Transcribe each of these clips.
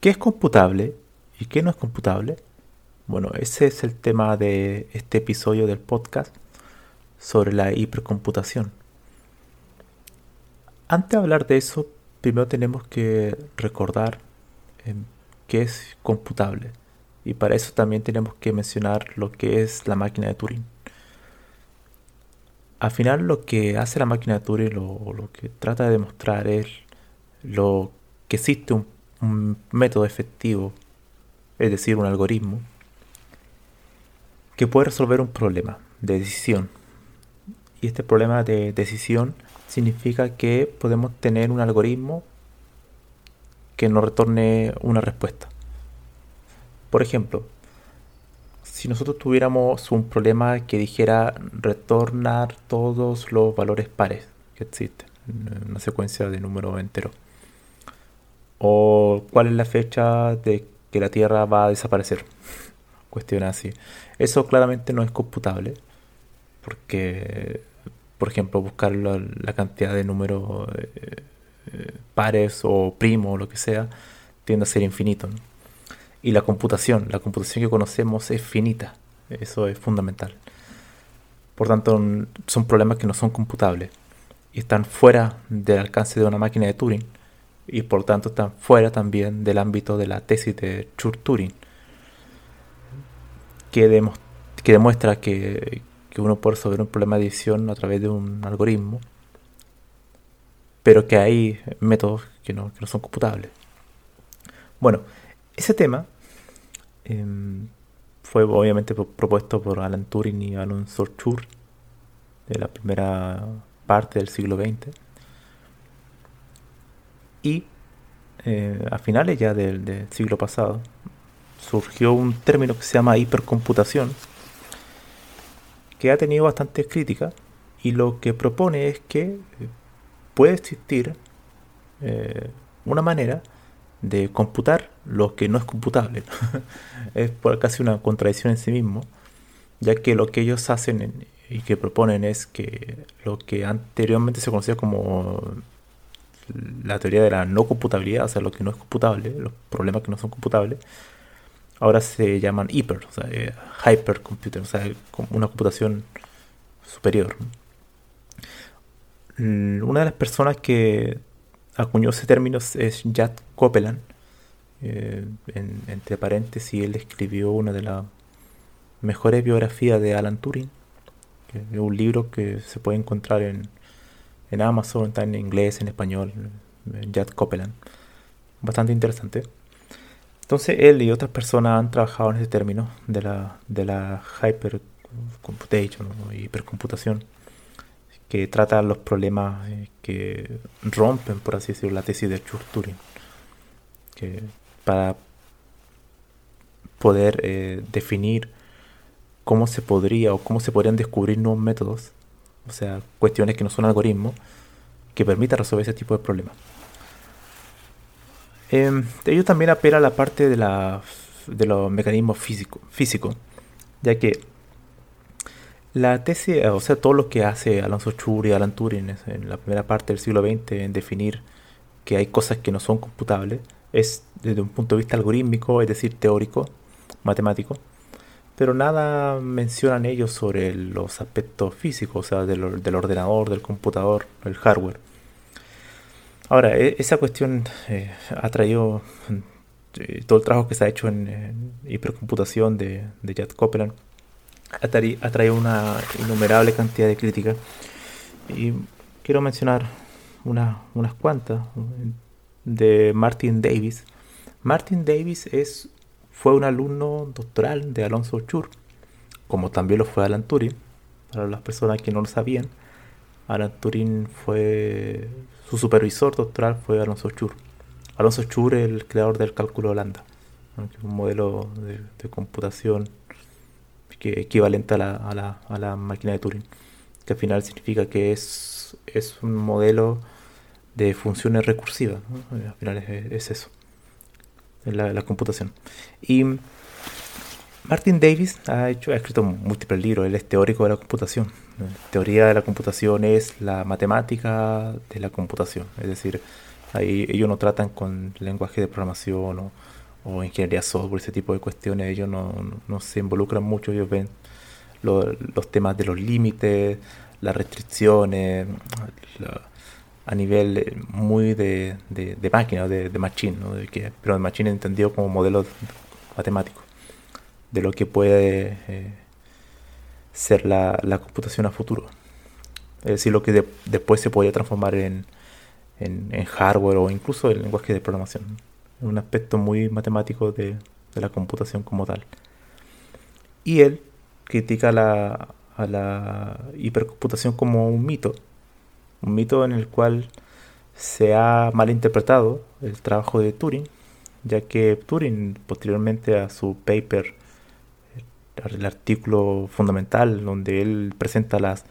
¿Qué es computable y qué no es computable? Bueno, ese es el tema de este episodio del podcast sobre la hipercomputación. Antes de hablar de eso, primero tenemos que recordar em, qué es computable. Y para eso también tenemos que mencionar lo que es la máquina de Turing. Al final lo que hace la máquina de Turing, lo, lo que trata de demostrar es lo que existe un un método efectivo, es decir, un algoritmo, que puede resolver un problema de decisión. Y este problema de decisión significa que podemos tener un algoritmo que nos retorne una respuesta. Por ejemplo, si nosotros tuviéramos un problema que dijera retornar todos los valores pares que existen en una secuencia de números enteros o cuál es la fecha de que la Tierra va a desaparecer. Cuestiones así. Eso claramente no es computable porque, por ejemplo, buscar la, cantidad de números eh, eh, pares o primos o lo que sea tiende a ser infinito. Y la computación, la computación que conocemos es finita. Eso es fundamental. Por tanto, son problemas que no son computables y están fuera del alcance de una máquina de Turing y por tanto están fuera también del ámbito de la tesis de Church-Turing, que, que, demuestra que, uno puede resolver un problema de edición a través de un algoritmo, pero que hay métodos que no, son computables. Bueno, ese tema em, fue obviamente propuesto por Alan Turing y Alan Sorchur de la primera parte del siglo XX y eh, a finales ya del, siglo pasado surgió un término que se llama hipercomputación, que ha tenido bastantes críticas y lo que propone es que eh, puede existir eh, una manera de computar lo que no es computable. es por casi una contradicción en sí mismo, ya que lo que ellos hacen y que proponen es que lo que anteriormente se conocía como la teoría de la no computabilidad, o sea, lo que no es computable, los problemas que no son computables, ahora se llaman hiper, o sea, eh, hypercomputer, o sea, una computación superior. Mm, una de las personas que acuñó ese término es Jack Copeland. Eh, entre paréntesis, él escribió una de las mejores biografías de Alan Turing, un libro que se puede encontrar en en Amazon, está en inglés, en español, Jack Copeland. Bastante interesante. Entonces él y otras personas han trabajado en ese término de la, de la hypercomputation hipercomputación que trata los problemas eh, que rompen, por así decirlo, la tesis de Church-Turing. Que para poder eh, definir cómo se podría o cómo se podrían descubrir nuevos métodos o sea, cuestiones que no son algoritmos, que permitan resolver ese tipo de problemas. Eh, ellos también apela a la parte de, la, de los mecanismos físicos, físico, ya que la tesis, o sea, todo lo que hace Alonso Churi y Alan Turing en la primera parte del siglo XX en definir que hay cosas que no son computables, es desde un punto de vista algorítmico, es decir, teórico, matemático pero nada mencionan ellos sobre los aspectos físicos, o sea, del, ordenador, del computador, el hardware. Ahora, e, esa cuestión eh, ha traído eh, todo el trabajo que se ha hecho en, hipercomputación de, de Jet Copeland, ha, traído una innumerable cantidad de críticas. Y quiero mencionar unas cuantas de Martin Davis. Martin Davis es, fue un alumno doctoral de Alonso Chur, como también lo fue Alan Turing. Para las personas que no lo sabían, Alan Turing fue su supervisor doctoral fue Alonso Chur. Alonso Chur el creador del cálculo Holanda, un modelo de, computación que, equivalente a la, a, la, a la, máquina de Turing, que al final significa que es, es un modelo de funciones recursivas. Al final es, eso, la, la, computación. Y Martin Davis ha, escrito múltiples libros, él es teórico de la computación. La teoría de la computación es la matemática de la computación, es decir, ellos no tratan con lenguaje de programación o, ingeniería software, ese tipo de cuestiones, ellos no, no, se involucran mucho, ellos ven los temas de los límites, las restricciones, a nivel muy de, de, máquina, de, de machine, ¿no? de que, pero de machine entendido como modelo matemático de lo que puede eh, ser la, computación a futuro. Es decir, lo que después se podría transformar en, en, hardware o incluso en lenguaje de programación. Un aspecto muy matemático de, la computación como tal. Y él critica la, a la hipercomputación como un mito. Un mito en el cual se ha malinterpretado el trabajo de Turing, ya que Turing posteriormente a su paper el artículo fundamental donde él presenta las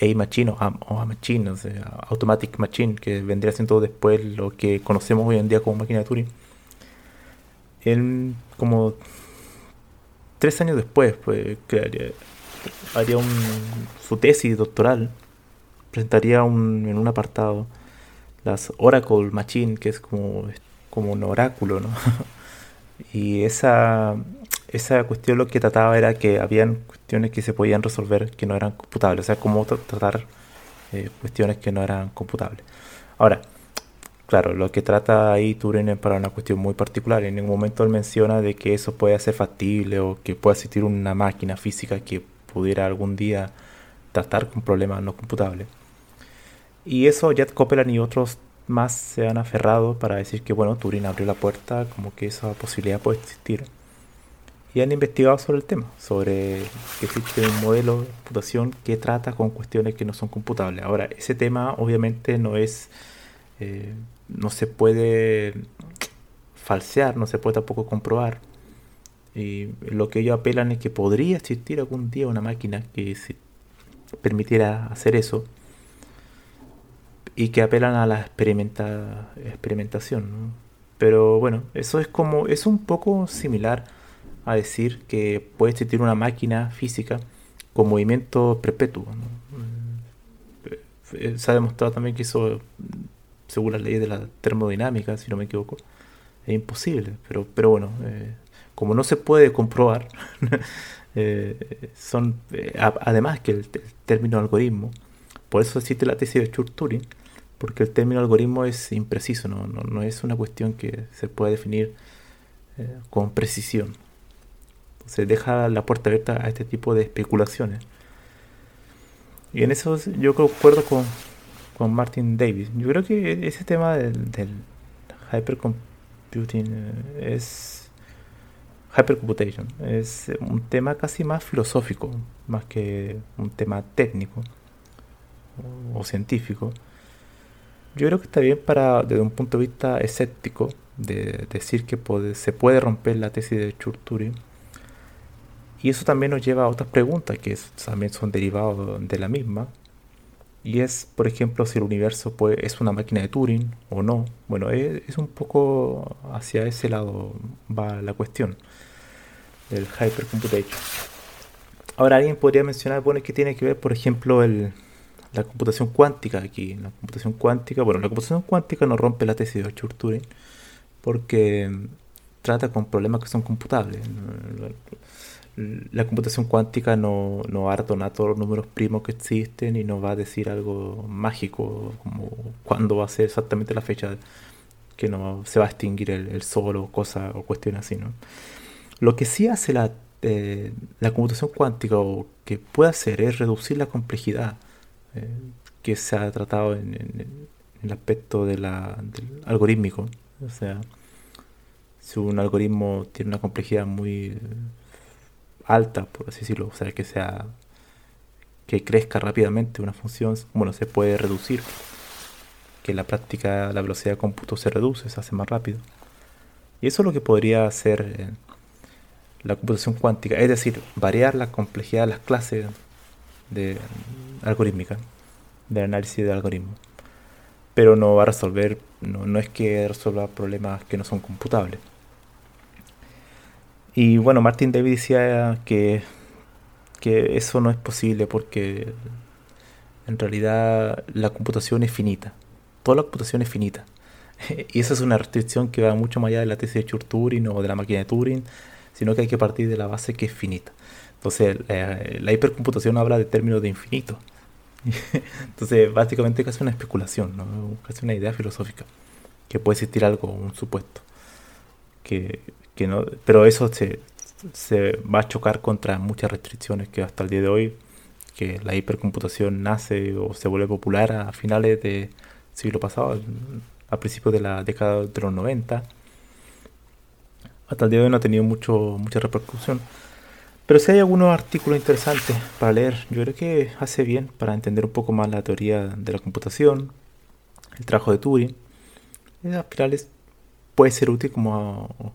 A machine o A, machine, o sea, automatic machine, que vendría siendo después lo que conocemos hoy en día como máquina de Turing. Él, como tres años después, pues, haría un, su tesis doctoral, presentaría en un apartado las Oracle Machine, que es como, como un oráculo, ¿no? y esa, esa cuestión lo que trataba era que habían cuestiones que se podían resolver que no eran computables, o sea, cómo tratar eh, cuestiones que no eran computables. Ahora, claro, lo que trata ahí Turing es para una cuestión muy particular. En ningún momento él menciona de que eso puede ser factible o que pueda existir una máquina física que pudiera algún día tratar con problemas no computables. Y eso Jet Copeland y otros más se han aferrado para decir que, bueno, Turing abrió la puerta, como que esa posibilidad puede existir y han investigado sobre el tema, sobre que existe un modelo de computación que trata con cuestiones que no son computables. Ahora, ese tema obviamente no es, eh, no se puede falsear, no se puede tampoco comprobar. Y lo que ellos apelan es que podría existir algún día una máquina que permitiera hacer eso y que apelan a la experimenta, experimentación. Pero bueno, eso es como, es un poco similar a decir que puede existir una máquina física con movimiento perpetuo. Eh, se ha demostrado también que eso, según las leyes de la termodinámica, si no me equivoco, es imposible. Pero, pero bueno, eh, como no se puede comprobar, eh, son además que el, término algoritmo, por eso existe la tesis de Church-Turing, porque el término algoritmo es impreciso, no, no, no, es una cuestión que se pueda definir con precisión se deja la puerta abierta a este tipo de especulaciones. Y en eso yo concuerdo con, con Martin Davis. Yo creo que ese tema del, del hypercomputing eh, es hypercomputation es un tema casi más filosófico más que un tema técnico o, científico yo creo que está bien para desde un punto de vista escéptico de decir que se puede romper la tesis de Church-Turing y eso también nos lleva a otras preguntas que también son derivados de la misma. Y es, por ejemplo, si el universo es una máquina de Turing o no. Bueno, es, un poco hacia ese lado va la cuestión del hypercomputation. Ahora alguien podría mencionar, bueno, que tiene que ver, por ejemplo, el, la computación cuántica aquí. La computación cuántica, bueno, la computación cuántica no rompe la tesis de Turing porque trata con problemas que son computables la computación cuántica no, no a todos los números primos que existen y no va a decir algo mágico como cuándo va a ser exactamente la fecha que no se va a extinguir el, sol o cosas o cuestiones así, ¿no? Lo que sí hace la, eh, la computación cuántica o que puede hacer es reducir la complejidad eh, que se ha tratado en, el aspecto de la, del algorítmico. O sea, si un algoritmo tiene una complejidad muy alta, por así decirlo, o sea, que sea que crezca rápidamente una función, bueno, se puede reducir, que en la práctica la velocidad de cómputo se reduce, se hace más rápido. Y eso es lo que podría hacer eh, la computación cuántica, es decir, variar la complejidad de las clases de algorítmica, del análisis de algoritmos. Pero no va a resolver, no, no es que resuelva problemas que no son computables. Y bueno, Martin David decía que, que eso no es posible porque en realidad la computación es finita. Toda la computación es finita. y esa es una restricción que va mucho más allá de la tesis de Church-Turing o de la máquina de Turing, sino que hay que partir de la base que es finita. Entonces, la hipercomputación habla de términos de infinito. Entonces, básicamente casi una especulación, ¿no? casi una idea filosófica, que puede existir algo, un supuesto. Que, no, pero eso se, va a chocar contra muchas restricciones que hasta el día de hoy, que la hipercomputación nace o se vuelve popular a finales del siglo pasado, a principios de la década de los 90. Hasta el día de hoy no ha tenido mucho, mucha repercusión. Pero si hay algunos artículos interesantes para leer, yo creo que hace bien para entender un poco más la teoría de la computación, el trabajo de Turing. Y al final puede ser útil como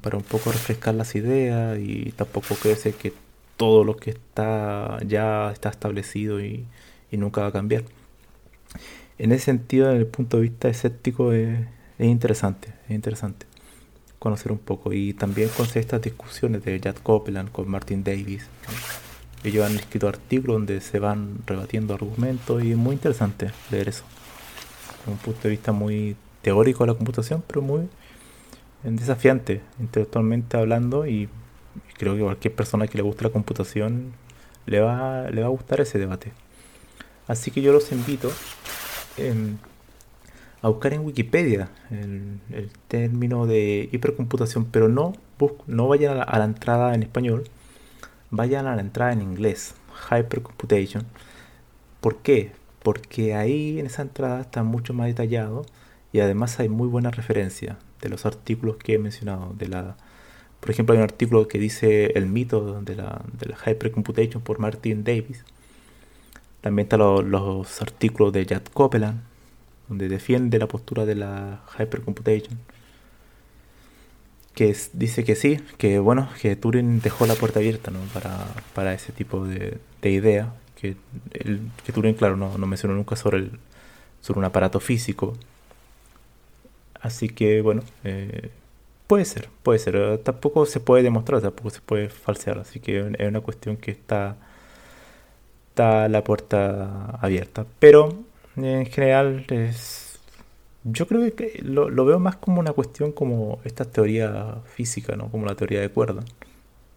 para un poco refrescar las ideas y tampoco creerse que todo lo que está ya está establecido y, nunca va a cambiar. En ese sentido, desde el punto de vista escéptico, es, interesante, es interesante conocer un poco y también conocer estas discusiones de Jack Copeland con Martin Davis. Ellos han escrito artículos donde se van rebatiendo argumentos y es muy interesante leer eso. Desde un punto de vista muy teórico de la computación, pero muy desafiante intelectualmente hablando y creo que cualquier persona que le guste la computación le va, le va a gustar ese debate. Así que yo los invito em, a buscar en Wikipedia el, término de hipercomputación, pero no, no vayan a la, entrada en español, vayan a la entrada en inglés, hypercomputation. ¿Por qué? Porque ahí en esa entrada está mucho más detallado y además hay muy buena referencia de los artículos que he mencionado. De la, por ejemplo, hay un artículo que dice el mito de la, de la hypercomputation por Martin Davis. También están los, artículos de Jack Copeland, donde defiende la postura de la hypercomputation. Que dice que sí, que bueno, que Turing dejó la puerta abierta para, ese tipo de, de idea. Que, el, que Turing, claro, no, no mencionó nunca sobre, el, sobre un aparato físico, Así que bueno, eh, puede ser, puede ser. Eh, tampoco se puede demostrar, tampoco se puede falsear. Así que es una cuestión que está, está la puerta abierta. Pero en general es, yo creo que lo, veo más como una cuestión como esta teoría física, ¿no? Como la teoría de cuerda.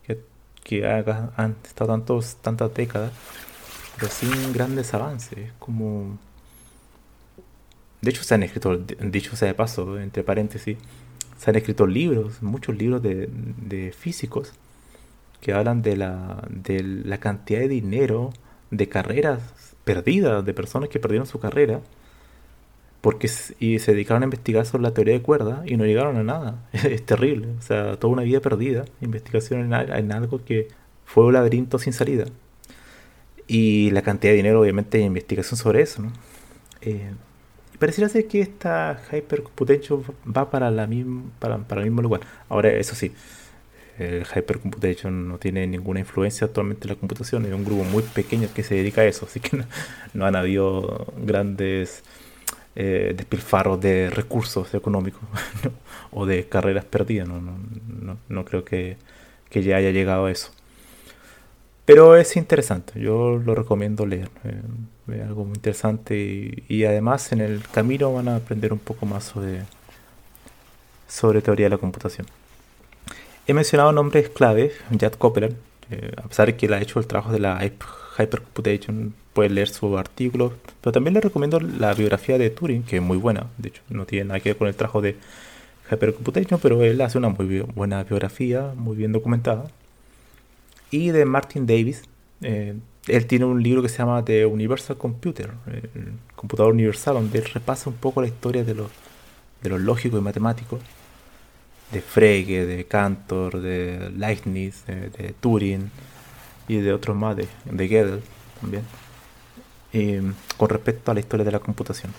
Que, que han estado tantos, tantas décadas, pero sin grandes avances. Como de hecho, se han escrito, dicho sea de paso, entre paréntesis, se han escrito libros, muchos libros de, físicos que hablan de la, de la cantidad de dinero, de carreras perdidas, de personas que perdieron su carrera, porque y se dedicaron a investigar sobre la teoría de cuerda y no llegaron a nada. es terrible. O sea, toda una vida perdida, investigación en, algo que fue un laberinto sin salida. Y la cantidad de dinero, obviamente, en investigación sobre eso, ¿no? Eh, pareciera ser que esta hypercomputation va para, la para, para el mismo lugar. Ahora, eso sí, el hypercomputation no tiene ninguna influencia actualmente en la computación. Es un grupo muy pequeño que se dedica a eso, así que no, han habido grandes eh, despilfarros de recursos económicos o de carreras perdidas. No, no, no creo que, que ya haya llegado a eso. Pero es interesante, yo lo recomiendo leer. Eh, es algo muy interesante y, además en el camino van a aprender un poco más sobre, sobre teoría de la computación. He mencionado nombres claves, Jad Copeland, eh, a pesar de que él ha hecho el trabajo de la Hypercomputation, puede leer su artículo, pero también le recomiendo la biografía de Turing, que es muy buena, de hecho, no tiene nada que ver con el trabajo de Hypercomputation, pero él hace una muy buena biografía, muy bien documentada. Y de Martin Davis, eh, él tiene un libro que se llama The Universal Computer, el computador universal, donde él repasa un poco la historia de los, de los lógicos y matemáticos, de Frege, de Cantor, de Leibniz, de, Turing y de otros más, de, de Gödel también, con respecto a la historia de la computación.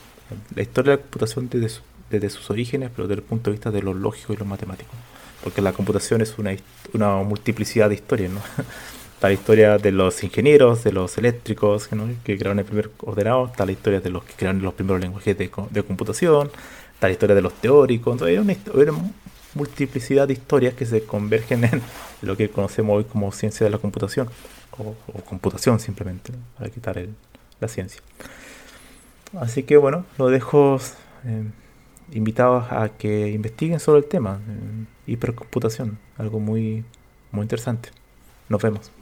La historia de la computación desde, desde sus orígenes, pero desde el punto de vista de los lógicos y los matemáticos. Porque la computación es una, una multiplicidad de historias, ¿no? Está la historia de los ingenieros, de los eléctricos que crearon el primer ordenador, está la historia de los que crearon los primeros lenguajes de, computación, está la historia de los teóricos. Entonces, hay una, multiplicidad de historias que se convergen en lo que conocemos hoy como ciencia de la computación, o, computación simplemente, para quitar la ciencia. Así que bueno, lo dejo eh, invitados a que investiguen sobre el tema, eh, hipercomputación, algo muy, muy interesante. Nos vemos.